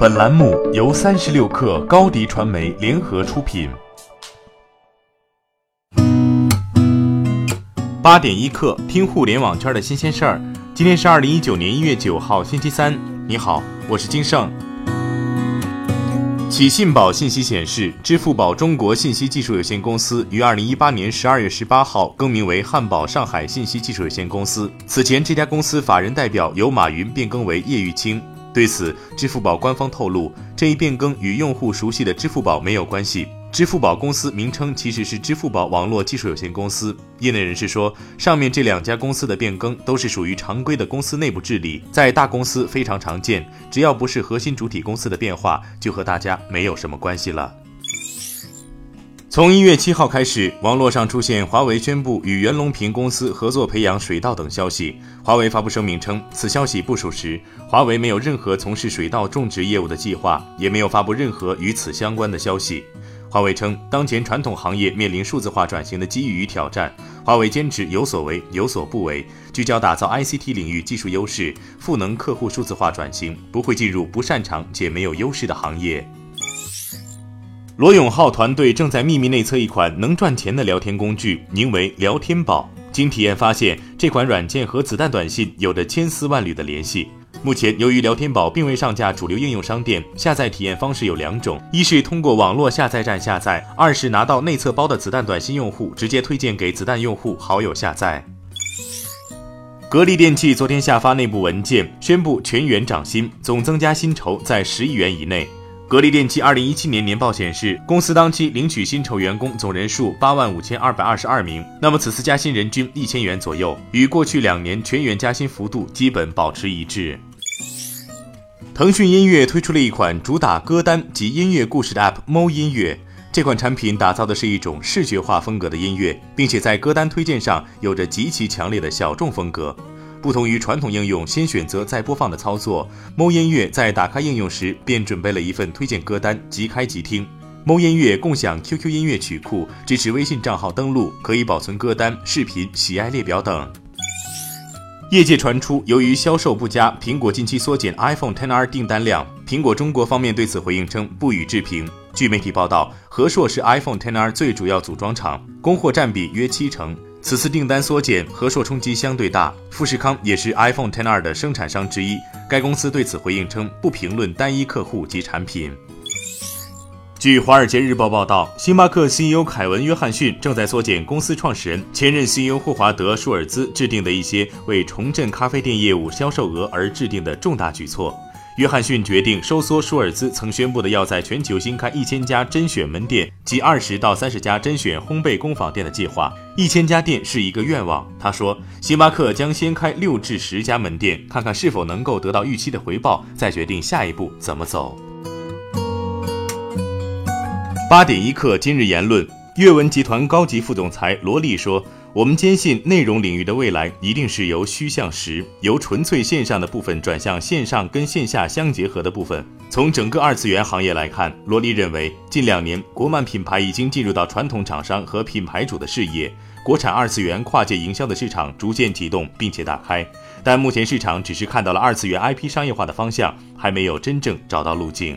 本栏目由三十六氪高低传媒联合出品。八点一刻，听互联网圈的新鲜事儿。今天是二零一九年一月九号，星期三。你好，我是金盛。启信宝信息显示，支付宝中国信息技术有限公司于二零一八年十二月十八号更名为汉堡上海信息技术有限公司。此前，这家公司法人代表由马云变更为叶玉卿。对此，支付宝官方透露，这一变更与用户熟悉的支付宝没有关系。支付宝公司名称其实是支付宝网络技术有限公司。业内人士说，上面这两家公司的变更都是属于常规的公司内部治理，在大公司非常常见。只要不是核心主体公司的变化，就和大家没有什么关系了。从一月七号开始，网络上出现华为宣布与袁隆平公司合作培养水稻等消息。华为发布声明称，此消息不属实，华为没有任何从事水稻种植业务的计划，也没有发布任何与此相关的消息。华为称，当前传统行业面临数字化转型的机遇与挑战，华为坚持有所为有所不为，聚焦打造 ICT 领域技术优势，赋能客户数字化转型，不会进入不擅长且没有优势的行业。罗永浩团队正在秘密内测一款能赚钱的聊天工具，名为“聊天宝”。经体验发现，这款软件和子弹短信有着千丝万缕的联系。目前，由于聊天宝并未上架主流应用商店，下载体验方式有两种：一是通过网络下载站下载；二是拿到内测包的子弹短信用户直接推荐给子弹用户好友下载。格力电器昨天下发内部文件，宣布全员涨薪，总增加薪酬在十亿元以内。格力电器二零一七年年报显示，公司当期领取薪酬员工总人数八万五千二百二十二名。那么此次加薪人均一千元左右，与过去两年全员加薪幅度基本保持一致。腾讯音乐推出了一款主打歌单及音乐故事的 App 猫音乐。这款产品打造的是一种视觉化风格的音乐，并且在歌单推荐上有着极其强烈的小众风格。不同于传统应用先选择再播放的操作，猫音乐在打开应用时便准备了一份推荐歌单，即开即听。猫音乐共享 QQ 音乐曲库，支持微信账号登录，可以保存歌单、视频、喜爱列表等。业界传出，由于销售不佳，苹果近期缩减 iPhone XR 订单量。苹果中国方面对此回应称不予置评。据媒体报道，和硕是 iPhone XR 最主要组装厂，供货占比约七成。此次订单缩减，和硕冲击相对大。富士康也是 iPhone XR 的生产商之一，该公司对此回应称不评论单一客户及产品。据《华尔街日报》报道，星巴克 CEO 凯文·约翰逊正在缩减公司创始人、前任 CEO 霍华德·舒尔兹制定的一些为重振咖啡店业务销售额而制定的重大举措。约翰逊决定收缩舒尔兹曾宣布的要在全球新开一千家甄选门店及二十到三十家甄选烘焙工坊店的计划。一千家店是一个愿望，他说，星巴克将先开六至十家门店，看看是否能够得到预期的回报，再决定下一步怎么走。八点一刻，今日言论，阅文集团高级副总裁罗莉说。我们坚信，内容领域的未来一定是由虚向实，由纯粹线上的部分转向线上跟线下相结合的部分。从整个二次元行业来看，罗莉认为，近两年国漫品牌已经进入到传统厂商和品牌主的视野，国产二次元跨界营销的市场逐渐启动并且打开。但目前市场只是看到了二次元 IP 商业化的方向，还没有真正找到路径。